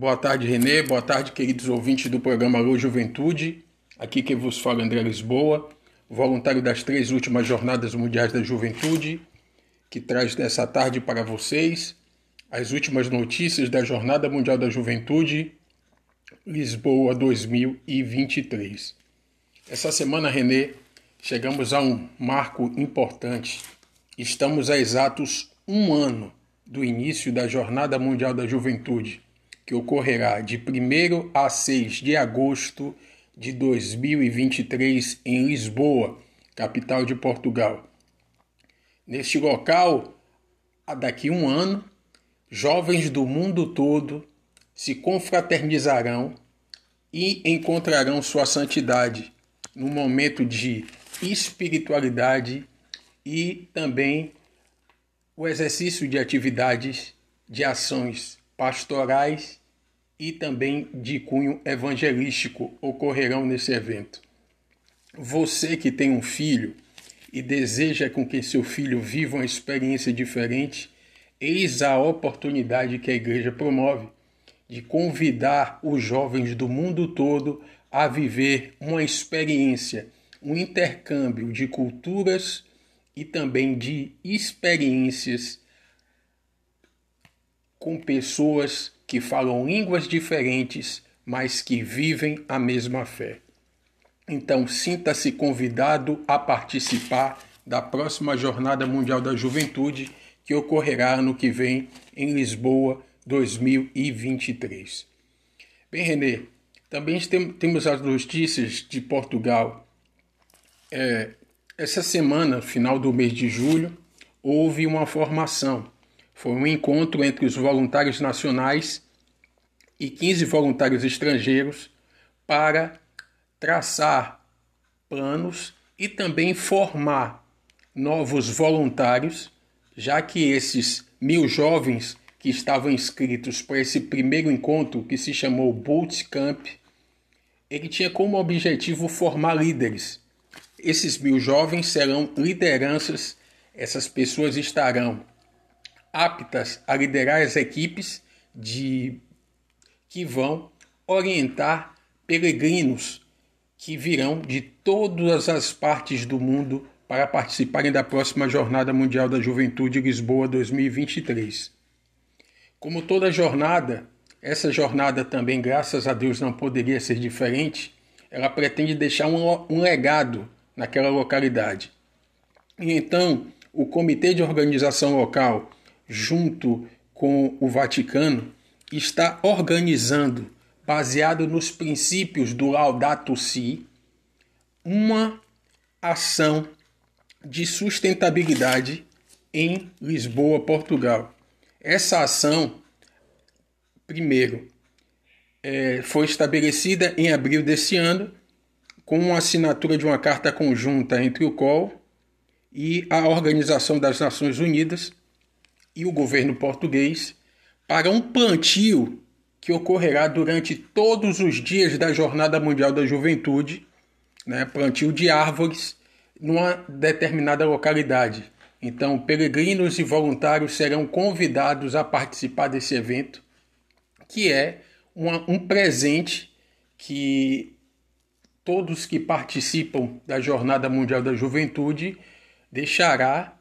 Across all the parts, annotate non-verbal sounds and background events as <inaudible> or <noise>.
Boa tarde, Renê. Boa tarde, queridos ouvintes do programa Alô Juventude. Aqui quem vos fala é André Lisboa, voluntário das três últimas Jornadas Mundiais da Juventude, que traz nessa tarde para vocês as últimas notícias da Jornada Mundial da Juventude Lisboa 2023. Essa semana, Renê, chegamos a um marco importante. Estamos a exatos um ano do início da Jornada Mundial da Juventude que ocorrerá de 1 a 6 de agosto de 2023 em Lisboa, capital de Portugal. Neste local, daqui um ano, jovens do mundo todo se confraternizarão e encontrarão sua santidade num momento de espiritualidade e também o exercício de atividades de ações pastorais e também de cunho evangelístico ocorrerão nesse evento. Você que tem um filho e deseja com que seu filho viva uma experiência diferente, eis a oportunidade que a igreja promove de convidar os jovens do mundo todo a viver uma experiência, um intercâmbio de culturas e também de experiências com pessoas que falam línguas diferentes, mas que vivem a mesma fé. Então, sinta-se convidado a participar da próxima Jornada Mundial da Juventude, que ocorrerá ano que vem em Lisboa 2023. Bem, Renê, também temos as notícias de Portugal. É, essa semana, final do mês de julho, houve uma formação foi um encontro entre os voluntários nacionais e 15 voluntários estrangeiros para traçar planos e também formar novos voluntários, já que esses mil jovens que estavam inscritos para esse primeiro encontro, que se chamou Boot Camp, ele tinha como objetivo formar líderes. Esses mil jovens serão lideranças, essas pessoas estarão aptas a liderar as equipes de que vão orientar peregrinos que virão de todas as partes do mundo para participarem da próxima Jornada Mundial da Juventude Lisboa 2023. Como toda jornada, essa jornada também, graças a Deus, não poderia ser diferente. Ela pretende deixar um, um legado naquela localidade. E então, o Comitê de Organização Local junto com o Vaticano, está organizando, baseado nos princípios do Laudato Si, uma ação de sustentabilidade em Lisboa, Portugal. Essa ação, primeiro, é, foi estabelecida em abril desse ano, com a assinatura de uma carta conjunta entre o COL e a Organização das Nações Unidas e o governo português para um plantio que ocorrerá durante todos os dias da Jornada Mundial da Juventude, né, plantio de árvores numa determinada localidade. Então, peregrinos e voluntários serão convidados a participar desse evento, que é uma, um presente que todos que participam da Jornada Mundial da Juventude deixará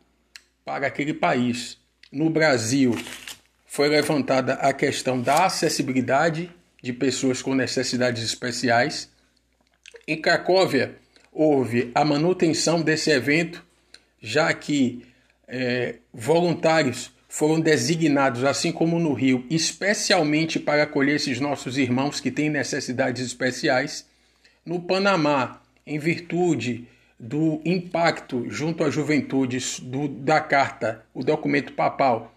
para aquele país no Brasil foi levantada a questão da acessibilidade de pessoas com necessidades especiais. Em Cracóvia, houve a manutenção desse evento, já que é, voluntários foram designados, assim como no Rio, especialmente para acolher esses nossos irmãos que têm necessidades especiais. No Panamá, em virtude do impacto junto à juventude do, da carta, o documento papal.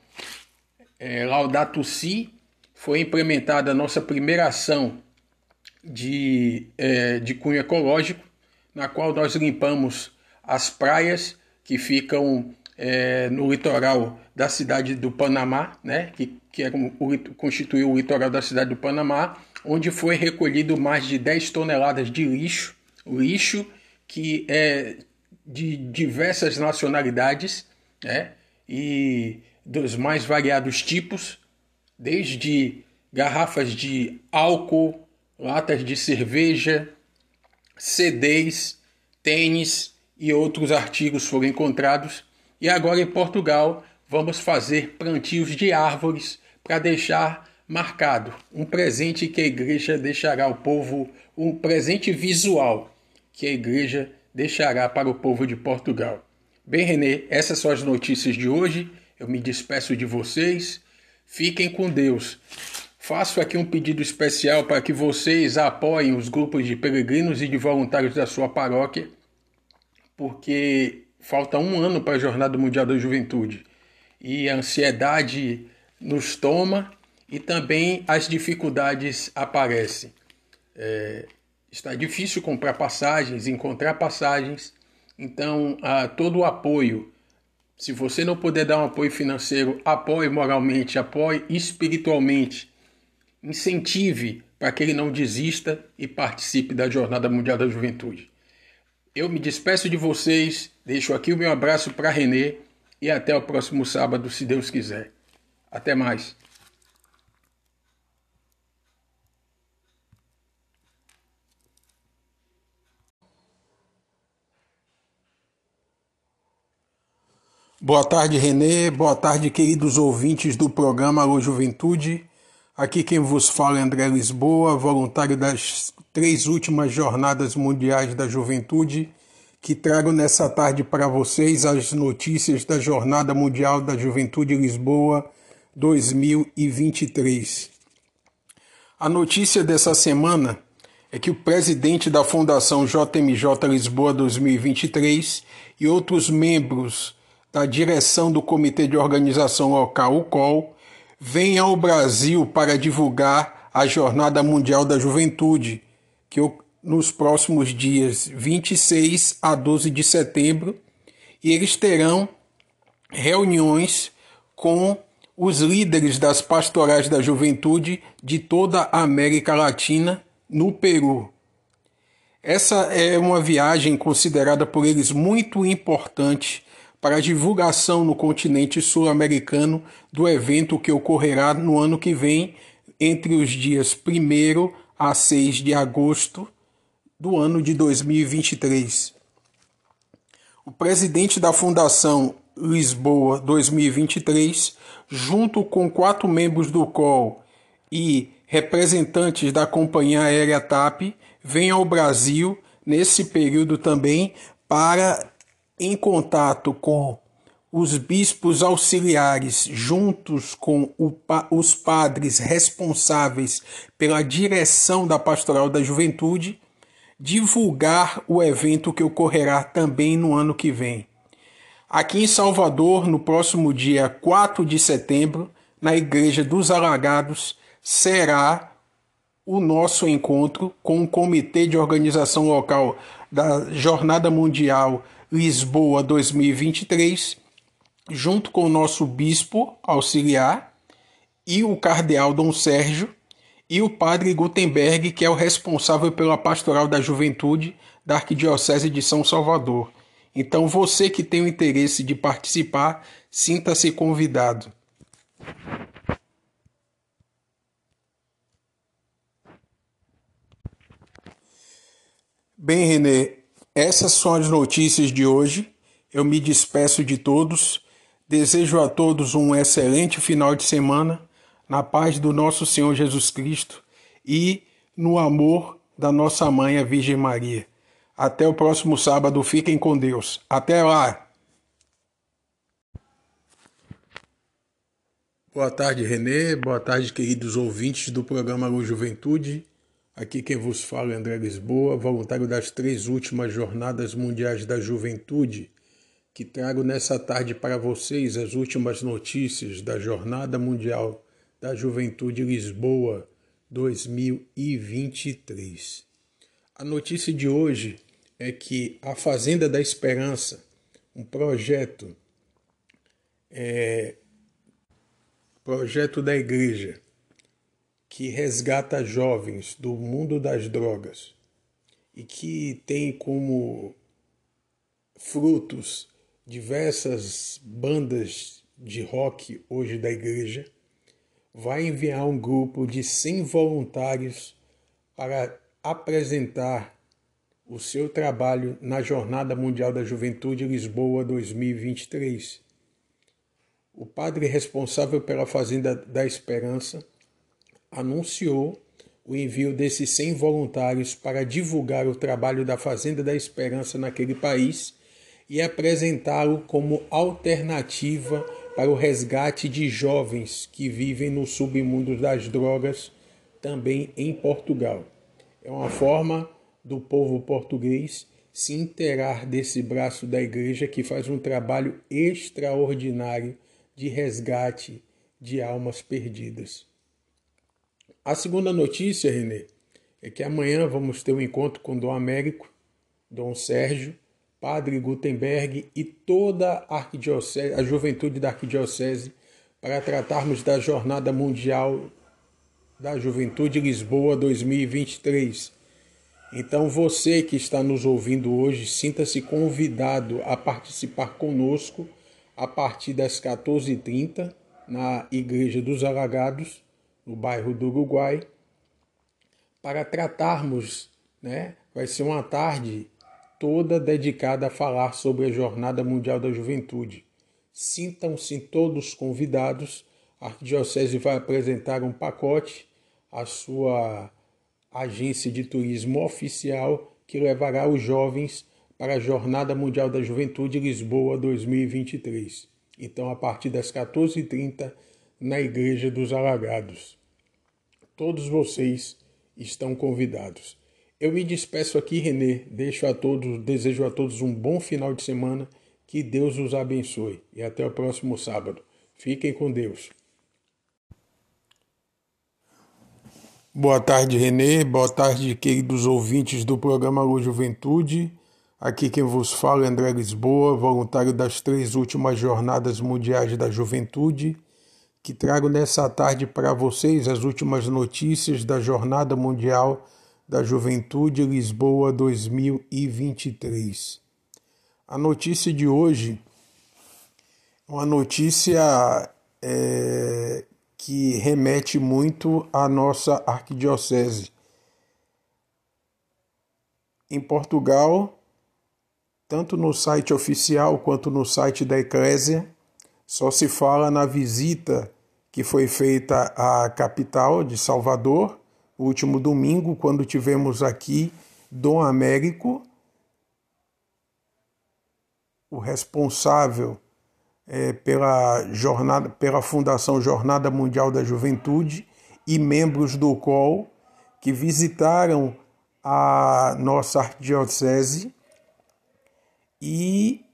É, Laudato Si, foi implementada a nossa primeira ação de, é, de cunho ecológico, na qual nós limpamos as praias que ficam é, no litoral da cidade do Panamá, né, que, que era o, constituiu o litoral da cidade do Panamá, onde foi recolhido mais de 10 toneladas de lixo, lixo que é de diversas nacionalidades né? e dos mais variados tipos, desde garrafas de álcool, latas de cerveja, CDs, tênis e outros artigos foram encontrados. E agora em Portugal vamos fazer plantios de árvores para deixar marcado um presente que a igreja deixará ao povo, um presente visual que a igreja deixará para o povo de Portugal. Bem, Renê, essas são as notícias de hoje. Eu me despeço de vocês. Fiquem com Deus. Faço aqui um pedido especial para que vocês apoiem os grupos de peregrinos e de voluntários da sua paróquia, porque falta um ano para a Jornada Mundial da Juventude e a ansiedade nos toma e também as dificuldades aparecem. É, está difícil comprar passagens, encontrar passagens, então a, todo o apoio. Se você não puder dar um apoio financeiro, apoie moralmente, apoie espiritualmente incentive para que ele não desista e participe da Jornada Mundial da Juventude. Eu me despeço de vocês, deixo aqui o meu abraço para Renê e até o próximo sábado, se Deus quiser. Até mais. Boa tarde, Renê. Boa tarde, queridos ouvintes do programa Alô Juventude. Aqui quem vos fala é André Lisboa, voluntário das três últimas Jornadas Mundiais da Juventude, que trago nessa tarde para vocês as notícias da Jornada Mundial da Juventude Lisboa 2023. A notícia dessa semana é que o presidente da Fundação JMJ Lisboa 2023 e outros membros da direção do Comitê de Organização Local, o COL, vem ao Brasil para divulgar a Jornada Mundial da Juventude, que nos próximos dias 26 a 12 de setembro, e eles terão reuniões com os líderes das pastorais da juventude de toda a América Latina no Peru. Essa é uma viagem considerada por eles muito importante para a divulgação no continente sul-americano do evento que ocorrerá no ano que vem, entre os dias 1 a 6 de agosto do ano de 2023. O presidente da Fundação Lisboa 2023, junto com quatro membros do COL e representantes da companhia aérea TAP, vem ao Brasil nesse período também para em contato com os bispos auxiliares, juntos com os padres responsáveis pela direção da Pastoral da Juventude, divulgar o evento que ocorrerá também no ano que vem. Aqui em Salvador, no próximo dia 4 de setembro, na Igreja dos Alagados, será o nosso encontro com o Comitê de Organização Local da Jornada Mundial Lisboa 2023, junto com o nosso bispo auxiliar e o cardeal Dom Sérgio e o padre Gutenberg, que é o responsável pela pastoral da juventude da Arquidiocese de São Salvador. Então, você que tem o interesse de participar, sinta-se convidado. Bem, Renê, essas são as notícias de hoje. Eu me despeço de todos. Desejo a todos um excelente final de semana, na paz do nosso Senhor Jesus Cristo e no amor da nossa mãe, a Virgem Maria. Até o próximo sábado. Fiquem com Deus. Até lá! Boa tarde, Renê. Boa tarde, queridos ouvintes do programa Juventude. Aqui quem vos fala é André Lisboa, voluntário das três últimas Jornadas Mundiais da Juventude, que trago nessa tarde para vocês as últimas notícias da Jornada Mundial da Juventude Lisboa 2023. A notícia de hoje é que a Fazenda da Esperança, um projeto, é, projeto da igreja, que resgata jovens do mundo das drogas e que tem como frutos diversas bandas de rock hoje da igreja, vai enviar um grupo de 100 voluntários para apresentar o seu trabalho na Jornada Mundial da Juventude Lisboa 2023. O padre responsável pela Fazenda da Esperança anunciou o envio desses 100 voluntários para divulgar o trabalho da Fazenda da Esperança naquele país e apresentá-lo como alternativa para o resgate de jovens que vivem no submundo das drogas, também em Portugal. É uma forma do povo português se inteirar desse braço da igreja que faz um trabalho extraordinário de resgate de almas perdidas. A segunda notícia, Renê, é que amanhã vamos ter um encontro com Dom Américo, Dom Sérgio, Padre Gutenberg e toda a, arquidiocese, a juventude da arquidiocese para tratarmos da Jornada Mundial da Juventude Lisboa 2023. Então você que está nos ouvindo hoje, sinta-se convidado a participar conosco a partir das 14h30 na Igreja dos Alagados, no bairro do Uruguai, para tratarmos, né? Vai ser uma tarde toda dedicada a falar sobre a Jornada Mundial da Juventude. Sintam-se todos convidados. A Arquidiocese vai apresentar um pacote à sua agência de turismo oficial que levará os jovens para a Jornada Mundial da Juventude Lisboa 2023. Então, a partir das 14h30, na Igreja dos Alagados. Todos vocês estão convidados. Eu me despeço aqui, Renê. Deixo a todos, desejo a todos um bom final de semana. Que Deus os abençoe e até o próximo sábado. Fiquem com Deus. Boa tarde, Renê. Boa tarde, queridos ouvintes do programa Luz Juventude. Aqui quem vos fala é André Lisboa, voluntário das três últimas Jornadas Mundiais da Juventude, que trago nessa tarde para vocês as últimas notícias da Jornada Mundial da Juventude Lisboa 2023. A notícia de hoje é uma notícia é, que remete muito à nossa arquidiocese. Em Portugal, tanto no site oficial quanto no site da Eclésia, só se fala na visita que foi feita à capital de Salvador o último domingo, quando tivemos aqui Dom Américo, o responsável é, pela, jornada, pela Fundação Jornada Mundial da Juventude e membros do COL que visitaram a nossa arquidiocese e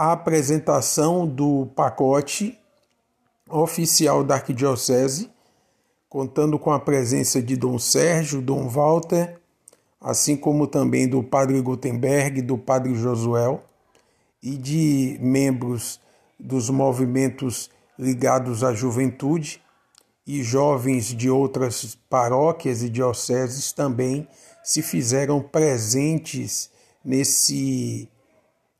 a apresentação do pacote oficial da arquidiocese contando com a presença de Dom Sérgio, Dom Walter, assim como também do Padre Gutenberg, do Padre Josuel e de membros dos movimentos ligados à juventude e jovens de outras paróquias e dioceses também se fizeram presentes nesse,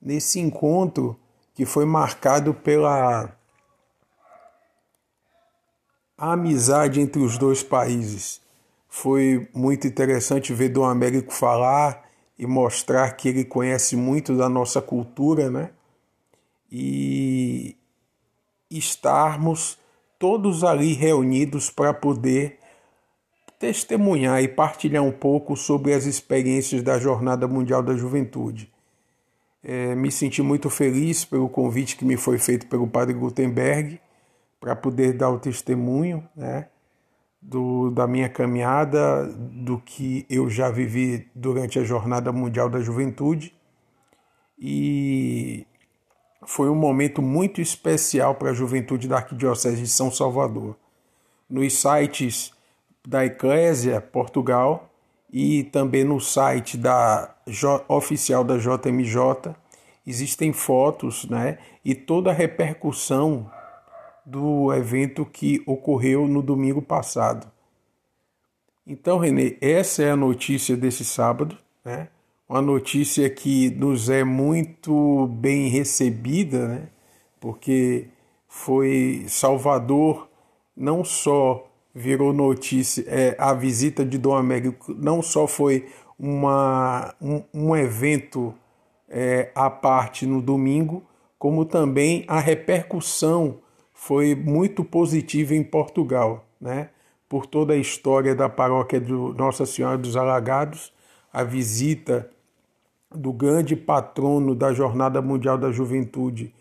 nesse encontro que foi marcado pela amizade entre os dois países. Foi muito interessante ver Dom Américo falar e mostrar que ele conhece muito da nossa cultura, né? E estarmos todos ali reunidos para poder testemunhar e partilhar um pouco sobre as experiências da Jornada Mundial da Juventude. É, me senti muito feliz pelo convite que me foi feito pelo Padre Gutenberg para poder dar o testemunho né, do, da minha caminhada, do que eu já vivi durante a Jornada Mundial da Juventude. E foi um momento muito especial para a juventude da Arquidiocese de São Salvador. Nos sites da Eclésia Portugal e também no site da oficial da JMJ existem fotos, né, e toda a repercussão do evento que ocorreu no domingo passado. Então, Renê, essa é a notícia desse sábado, né? Uma notícia que nos é muito bem recebida, né? Porque foi Salvador não só virou notícia, é, a visita de Dom Américo não só foi uma, um, um evento é, à parte no domingo, como também a repercussão foi muito positiva em Portugal, né? por toda a história da paróquia de Nossa Senhora dos Alagados, a visita do grande patrono da Jornada Mundial da Juventude,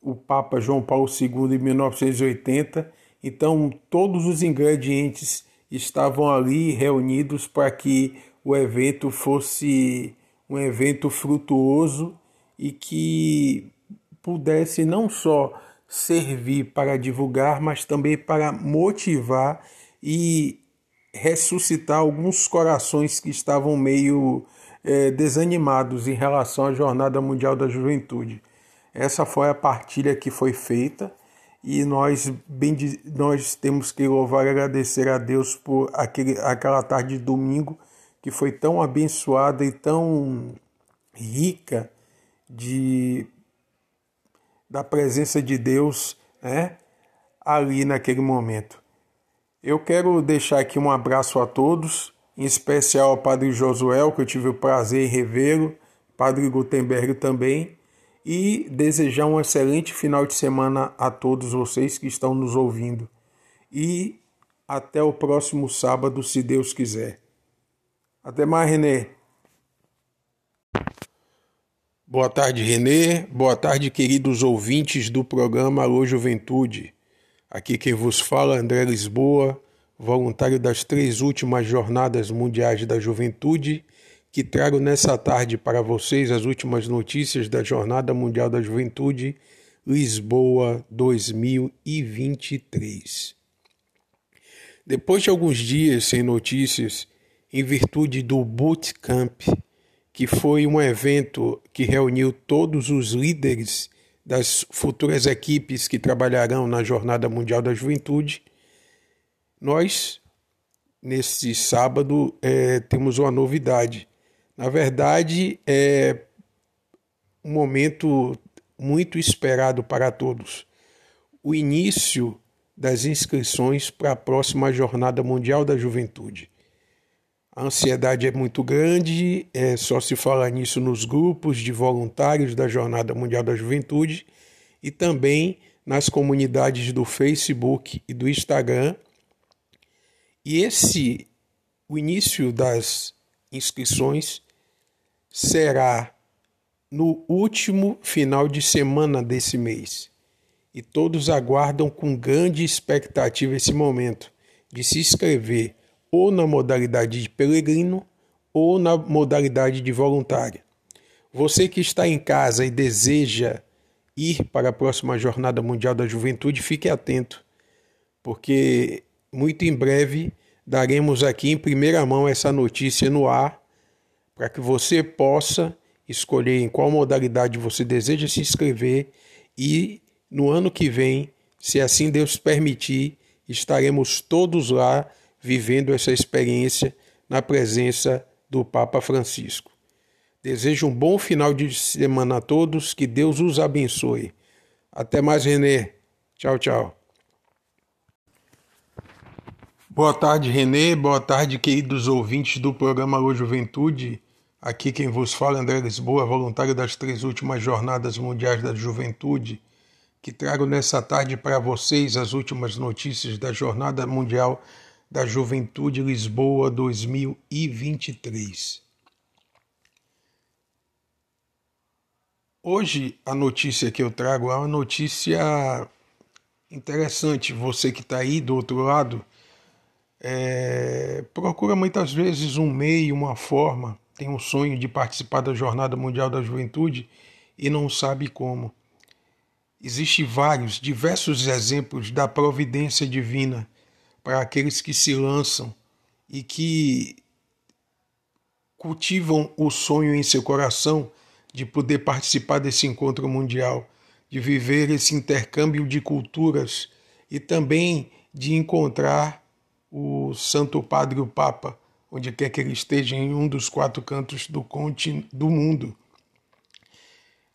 o Papa João Paulo II, em 1980. Então, todos os ingredientes estavam ali reunidos para que o evento fosse um evento frutuoso e que pudesse não só servir para divulgar, mas também para motivar e ressuscitar alguns corações que estavam meio é, desanimados em relação à Jornada Mundial da Juventude. Essa foi a partilha que foi feita e nós, bem, nós temos que louvar e agradecer a Deus por aquele, aquela tarde de domingo que foi tão abençoada e tão rica de da presença de Deus né, ali naquele momento. Eu quero deixar aqui um abraço a todos, em especial ao Padre Josuel, que eu tive o prazer em revê-lo, Padre Gutenberg também, e desejar um excelente final de semana a todos vocês que estão nos ouvindo. E até o próximo sábado, se Deus quiser. Até mais, Renê. Boa tarde, Renê. Boa tarde, queridos ouvintes do programa Alô Juventude. Aqui quem vos fala é André Lisboa, voluntário das três últimas Jornadas Mundiais da Juventude, que trago nessa tarde para vocês as últimas notícias da Jornada Mundial da Juventude Lisboa 2023. Depois de alguns dias sem notícias, em virtude do Bootcamp, que foi um evento que reuniu todos os líderes das futuras equipes que trabalharão na Jornada Mundial da Juventude. Nós, nesse sábado, é, temos uma novidade. Na verdade, é um momento muito esperado para todos. O início das inscrições para a próxima Jornada Mundial da Juventude. A ansiedade é muito grande, é, só se fala nisso nos grupos de voluntários da Jornada Mundial da Juventude e também nas comunidades do Facebook e do Instagram. E esse, o início das inscrições será no último final de semana desse mês. E todos aguardam com grande expectativa esse momento de se inscrever ou na modalidade de peregrino ou na modalidade de voluntária. Você que está em casa e deseja ir para a próxima Jornada Mundial da Juventude, fique atento, porque muito em breve daremos aqui em primeira mão essa notícia no ar, para que você possa escolher em qual modalidade você deseja se inscrever e no ano que vem, se assim Deus permitir, estaremos todos lá vivendo essa experiência na presença do Papa Francisco. Desejo um bom final de semana a todos, que Deus os abençoe. Até mais, Renê. Tchau, tchau. Boa tarde, Renê. Boa tarde, queridos ouvintes do programa Alô Juventude. Aqui quem vos fala, André Lisboa, voluntário das três últimas Jornadas Mundiais da Juventude, que trago nessa tarde para vocês as últimas notícias da Jornada Mundial da Juventude Lisboa 2023. Hoje a notícia que eu trago é uma notícia interessante. Você que está aí do outro lado é, procura muitas vezes um meio, uma forma, tem um sonho de participar da Jornada Mundial da Juventude e não sabe como. Existem vários, diversos exemplos da providência divina para aqueles que se lançam e que cultivam o sonho em seu coração de poder participar desse encontro mundial, de viver esse intercâmbio de culturas e também de encontrar o Santo Padre o Papa, onde quer que ele esteja em um dos quatro cantos do, do mundo.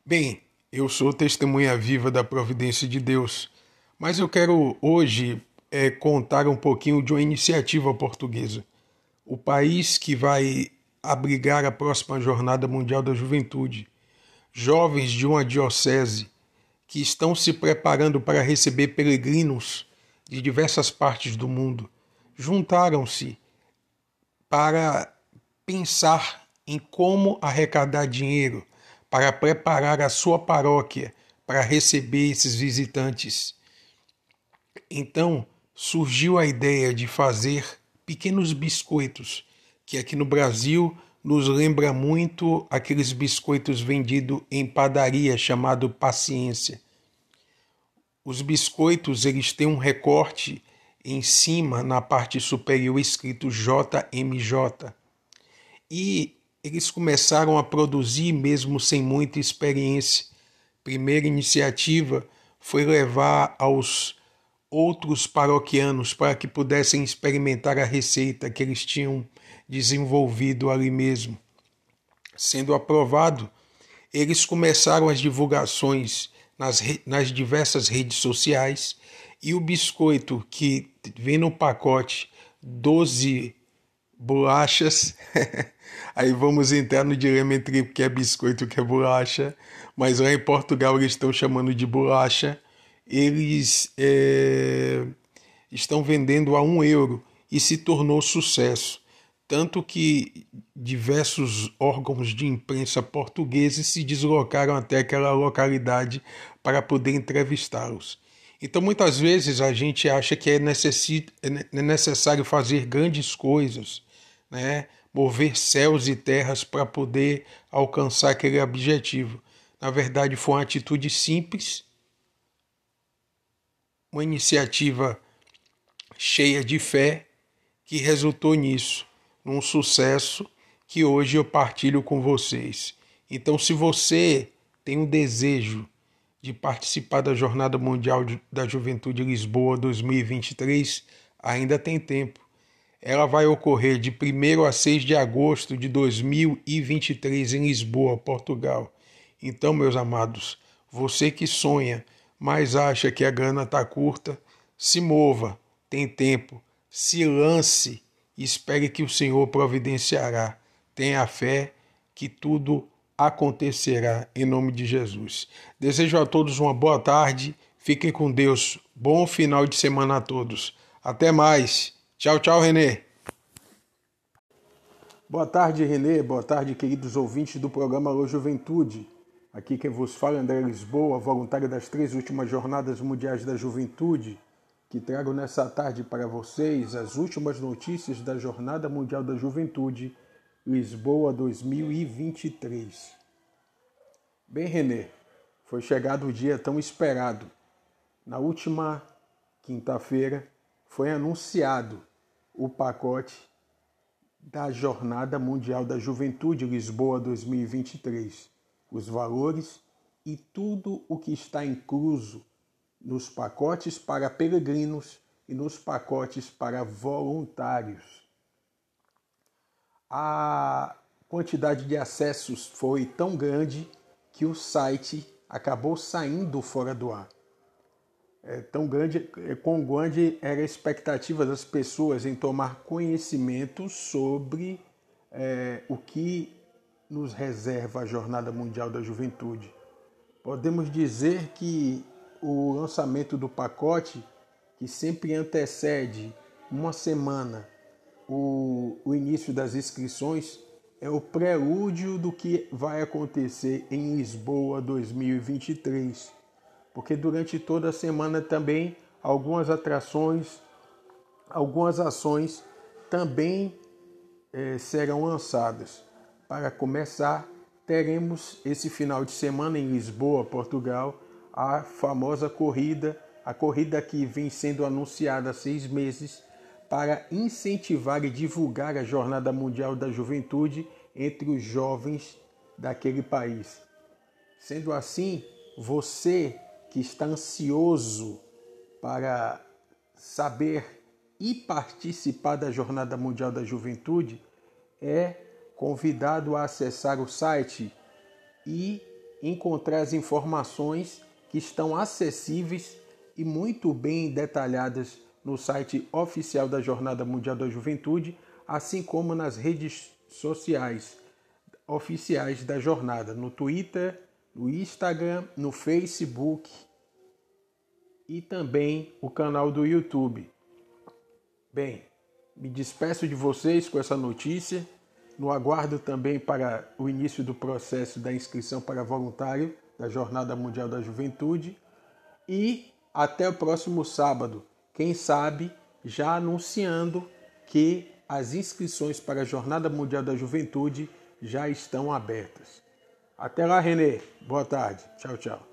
Bem, eu sou testemunha viva da providência de Deus, mas eu quero hoje é, contar um pouquinho de uma iniciativa portuguesa. O país que vai abrigar a próxima Jornada Mundial da Juventude. Jovens de uma diocese que estão se preparando para receber peregrinos de diversas partes do mundo juntaram-se para pensar em como arrecadar dinheiro para preparar a sua paróquia para receber esses visitantes. Então surgiu a ideia de fazer pequenos biscoitos, que aqui no Brasil nos lembra muito aqueles biscoitos vendidos em padaria chamado paciência. Os biscoitos eles têm um recorte em cima na parte superior escrito JMJ. E eles começaram a produzir mesmo sem muita experiência. Primeira iniciativa foi levar aos outros paroquianos para que pudessem experimentar a receita que eles tinham desenvolvido ali mesmo. Sendo aprovado, eles começaram as divulgações nas, nas diversas redes sociais e o biscoito que vem no pacote 12 bolachas. <laughs> Aí vamos entrar no dilema entre o que é biscoito e o que é bolacha. Mas lá em Portugal eles estão chamando de bolacha. Eles é, estão vendendo a um euro e se tornou sucesso. Tanto que diversos órgãos de imprensa portugueses se deslocaram até aquela localidade para poder entrevistá-los. Então, muitas vezes a gente acha que é, é necessário fazer grandes coisas, né? mover céus e terras para poder alcançar aquele objetivo. Na verdade, foi uma atitude simples, uma iniciativa cheia de fé que resultou nisso, num sucesso que hoje eu partilho com vocês. Então, se você tem um desejo de participar da Jornada Mundial da Juventude Lisboa 2023, ainda tem tempo. Ela vai ocorrer de 1 a 6 de agosto de 2023 em Lisboa, Portugal. Então, meus amados, você que sonha, mas acha que a grana está curta, se mova, tem tempo, se lance e espere que o Senhor providenciará. Tenha fé que tudo acontecerá em nome de Jesus. Desejo a todos uma boa tarde, fiquem com Deus, bom final de semana a todos. Até mais. Tchau, tchau, Renê. Boa tarde, Renê. Boa tarde, queridos ouvintes do programa Alô Juventude. Aqui quem vos fala é André Lisboa, voluntário das três últimas Jornadas Mundiais da Juventude, que trago nessa tarde para vocês as últimas notícias da Jornada Mundial da Juventude Lisboa 2023. Bem, Renê, foi chegado o dia tão esperado. Na última quinta-feira foi anunciado o pacote da Jornada Mundial da Juventude Lisboa 2023, os valores e tudo o que está incluso nos pacotes para peregrinos e nos pacotes para voluntários. A quantidade de acessos foi tão grande que o site acabou saindo fora do ar é, tão grande, é, quão grande era a expectativa das pessoas em tomar conhecimento sobre é, o que nos reserva a Jornada Mundial da Juventude. Podemos dizer que o lançamento do pacote, que sempre antecede uma semana o, o início das inscrições, é o prelúdio do que vai acontecer em Lisboa 2023 porque durante toda a semana também algumas atrações, algumas ações também eh, serão lançadas. Para começar, teremos esse final de semana em Lisboa, Portugal, a famosa corrida, a corrida que vem sendo anunciada há seis meses para incentivar e divulgar a Jornada Mundial da Juventude entre os jovens daquele país. Sendo assim, você que está ansioso para saber e participar da Jornada Mundial da Juventude, é convidado a acessar o site e encontrar as informações que estão acessíveis e muito bem detalhadas no site oficial da Jornada Mundial da Juventude, assim como nas redes sociais oficiais da jornada, no Twitter, no Instagram, no Facebook e também o canal do YouTube. Bem, me despeço de vocês com essa notícia. No aguardo também para o início do processo da inscrição para voluntário da Jornada Mundial da Juventude. E até o próximo sábado, quem sabe já anunciando que as inscrições para a Jornada Mundial da Juventude já estão abertas. Até lá, Renê. Boa tarde. Tchau, tchau.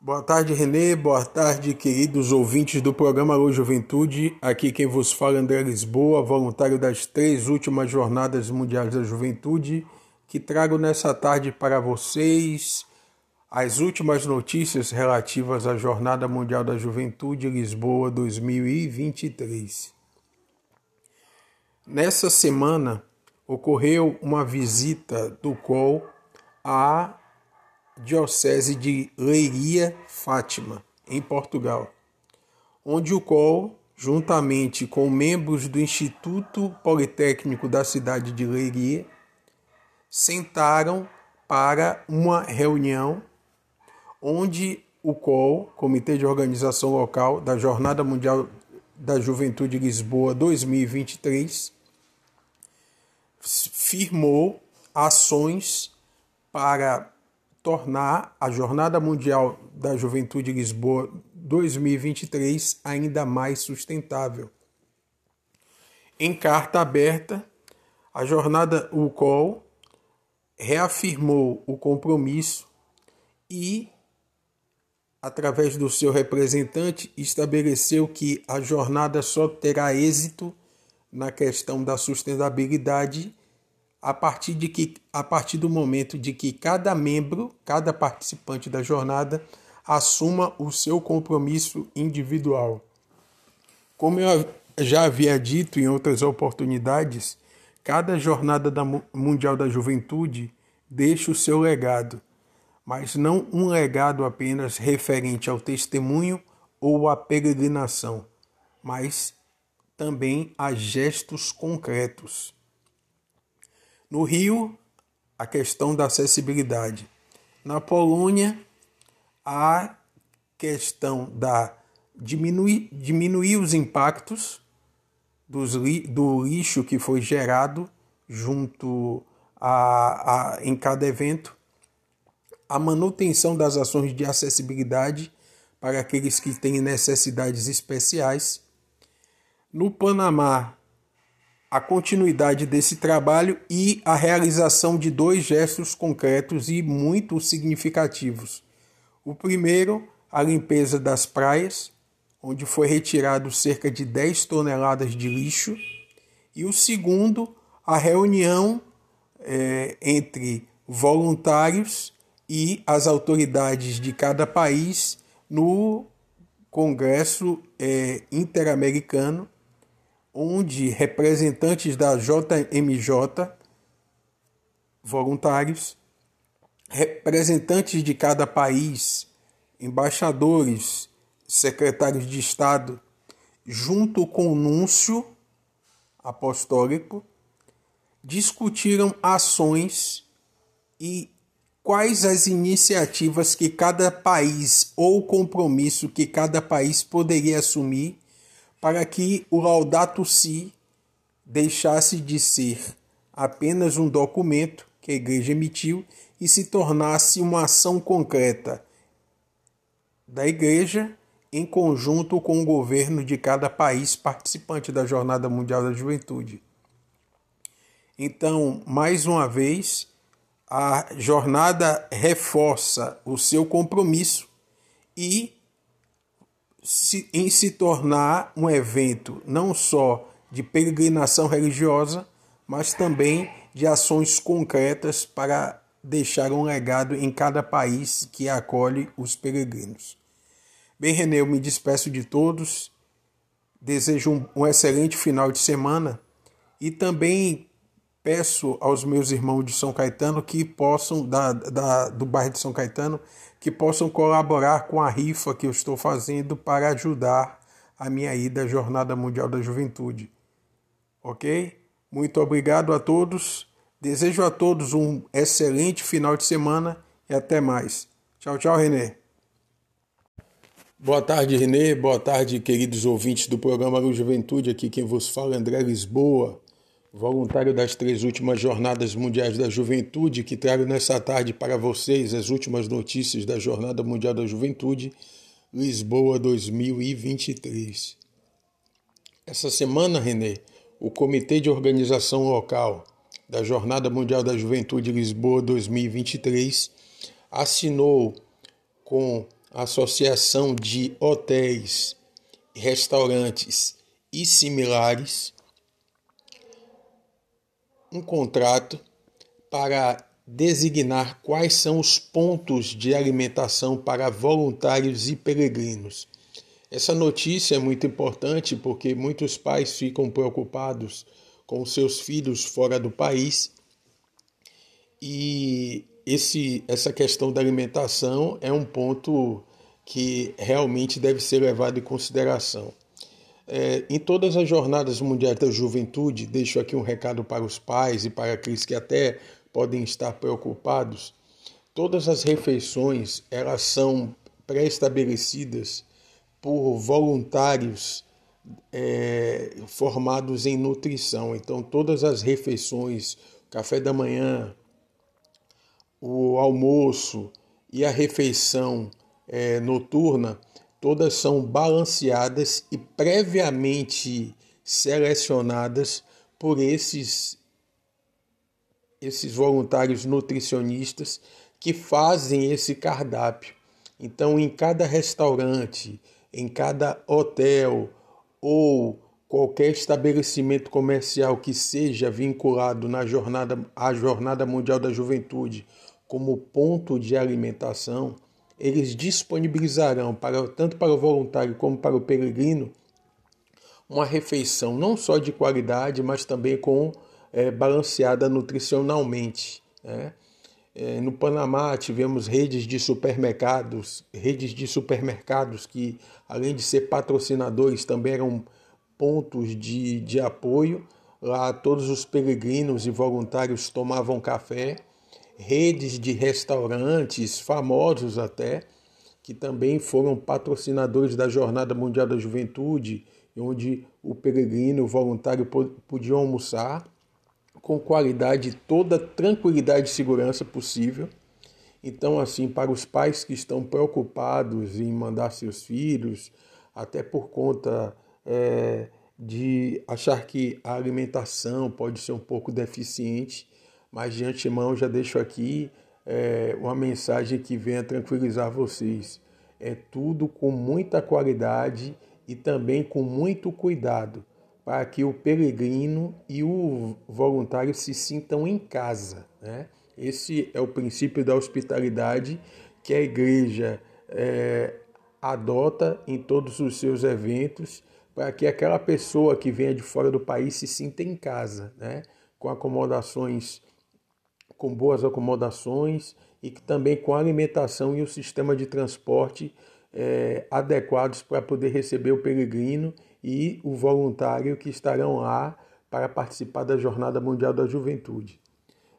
Boa tarde, Renê. Boa tarde, queridos ouvintes do programa Alô Juventude. Aqui quem vos fala é André Lisboa, voluntário das três últimas Jornadas Mundiais da Juventude, que trago nessa tarde para vocês as últimas notícias relativas à Jornada Mundial da Juventude Lisboa 2023. Nessa semana ocorreu uma visita do COL à Diocese de Leiria Fátima, em Portugal, onde o COL, juntamente com membros do Instituto Politécnico da cidade de Leiria, sentaram para uma reunião onde o COL, Comitê de Organização Local da Jornada Mundial da Juventude Lisboa 2023, firmou ações para tornar a Jornada Mundial da Juventude Lisboa 2023 ainda mais sustentável. Em carta aberta, a jornada UCOL reafirmou o compromisso e através do seu representante, estabeleceu que a jornada só terá êxito na questão da sustentabilidade a partir, de que, a partir do momento de que cada membro, cada participante da jornada, assuma o seu compromisso individual. Como eu já havia dito em outras oportunidades, cada jornada da Mundial da Juventude deixa o seu legado mas não um legado apenas referente ao testemunho ou à peregrinação, mas também a gestos concretos. No Rio, a questão da acessibilidade. Na Polônia, a questão da diminuir, diminuir os impactos dos, do lixo que foi gerado junto a, a, em cada evento a manutenção das ações de acessibilidade para aqueles que têm necessidades especiais. No Panamá, a continuidade desse trabalho e a realização de dois gestos concretos e muito significativos. O primeiro, a limpeza das praias, onde foi retirado cerca de 10 toneladas de lixo, e o segundo, a reunião é, entre voluntários e as autoridades de cada país no Congresso é, Interamericano, onde representantes da JMJ, voluntários, representantes de cada país, embaixadores, secretários de Estado, junto com o núncio apostólico, discutiram ações e quais as iniciativas que cada país ou compromisso que cada país poderia assumir para que o Laudato Si deixasse de ser apenas um documento que a igreja emitiu e se tornasse uma ação concreta da igreja em conjunto com o governo de cada país participante da Jornada Mundial da Juventude. Então, mais uma vez, a jornada reforça o seu compromisso e se, em se tornar um evento não só de peregrinação religiosa, mas também de ações concretas para deixar um legado em cada país que acolhe os peregrinos. Bem, René, eu me despeço de todos, desejo um, um excelente final de semana e também peço aos meus irmãos de São Caetano que possam, da, da, do bairro de São Caetano, que possam colaborar com a rifa que eu estou fazendo para ajudar a minha ida à Jornada Mundial da Juventude. Ok? Muito obrigado a todos. Desejo a todos um excelente final de semana e até mais. Tchau, tchau, Renê. Boa tarde, Renê. Boa tarde, queridos ouvintes do programa Juventude. Aqui quem vos fala é André Lisboa voluntário das três últimas Jornadas Mundiais da Juventude, que trago nessa tarde para vocês as últimas notícias da Jornada Mundial da Juventude, Lisboa 2023. Essa semana, Renê, o Comitê de Organização Local da Jornada Mundial da Juventude Lisboa 2023 assinou com a Associação de Hotéis, Restaurantes e Similares um contrato para designar quais são os pontos de alimentação para voluntários e peregrinos. Essa notícia é muito importante porque muitos pais ficam preocupados com seus filhos fora do país e esse, essa questão da alimentação é um ponto que realmente deve ser levado em consideração. É, em todas as jornadas mundiais da juventude, deixo aqui um recado para os pais e para aqueles que até podem estar preocupados. Todas as refeições elas são pré-estabelecidas por voluntários é, formados em nutrição. Então, todas as refeições, café da manhã, o almoço e a refeição é, noturna, todas são balanceadas e previamente selecionadas por esses esses voluntários nutricionistas que fazem esse cardápio. Então, em cada restaurante, em cada hotel ou qualquer estabelecimento comercial que seja vinculado na jornada à Jornada Mundial da Juventude como ponto de alimentação, eles disponibilizarão para, tanto para o voluntário como para o peregrino uma refeição não só de qualidade, mas também com é, balanceada nutricionalmente. Né? É, no Panamá tivemos redes de supermercados, redes de supermercados que, além de ser patrocinadores, também eram pontos de, de apoio. Lá todos os peregrinos e voluntários tomavam café redes de restaurantes famosos até, que também foram patrocinadores da Jornada Mundial da Juventude, onde o peregrino, o voluntário podia almoçar com qualidade, toda tranquilidade e segurança possível. Então, assim, para os pais que estão preocupados em mandar seus filhos, até por conta é, de achar que a alimentação pode ser um pouco deficiente, mas de antemão já deixo aqui é, uma mensagem que venha tranquilizar vocês. É tudo com muita qualidade e também com muito cuidado, para que o peregrino e o voluntário se sintam em casa. Né? Esse é o princípio da hospitalidade que a igreja é, adota em todos os seus eventos, para que aquela pessoa que venha de fora do país se sinta em casa, né? com acomodações com boas acomodações e que também com alimentação e o sistema de transporte é, adequados para poder receber o peregrino e o voluntário que estarão lá para participar da Jornada Mundial da Juventude.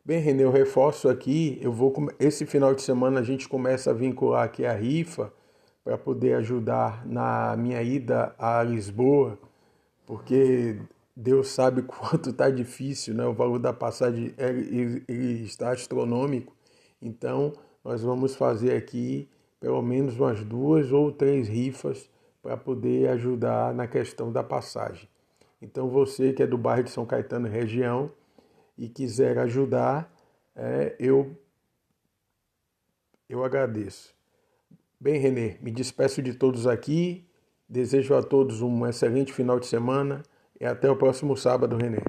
Bem, Renê, eu reforço aqui, eu vou esse final de semana a gente começa a vincular aqui a rifa para poder ajudar na minha ida a Lisboa, porque Deus sabe <laughs> quanto está difícil, né? o valor da passagem ele, ele está astronômico. Então, nós vamos fazer aqui pelo menos umas duas ou três rifas para poder ajudar na questão da passagem. Então, você que é do bairro de São Caetano região e quiser ajudar, é, eu, eu agradeço. Bem, Renê, me despeço de todos aqui. Desejo a todos um excelente final de semana. E até o próximo sábado, Renê.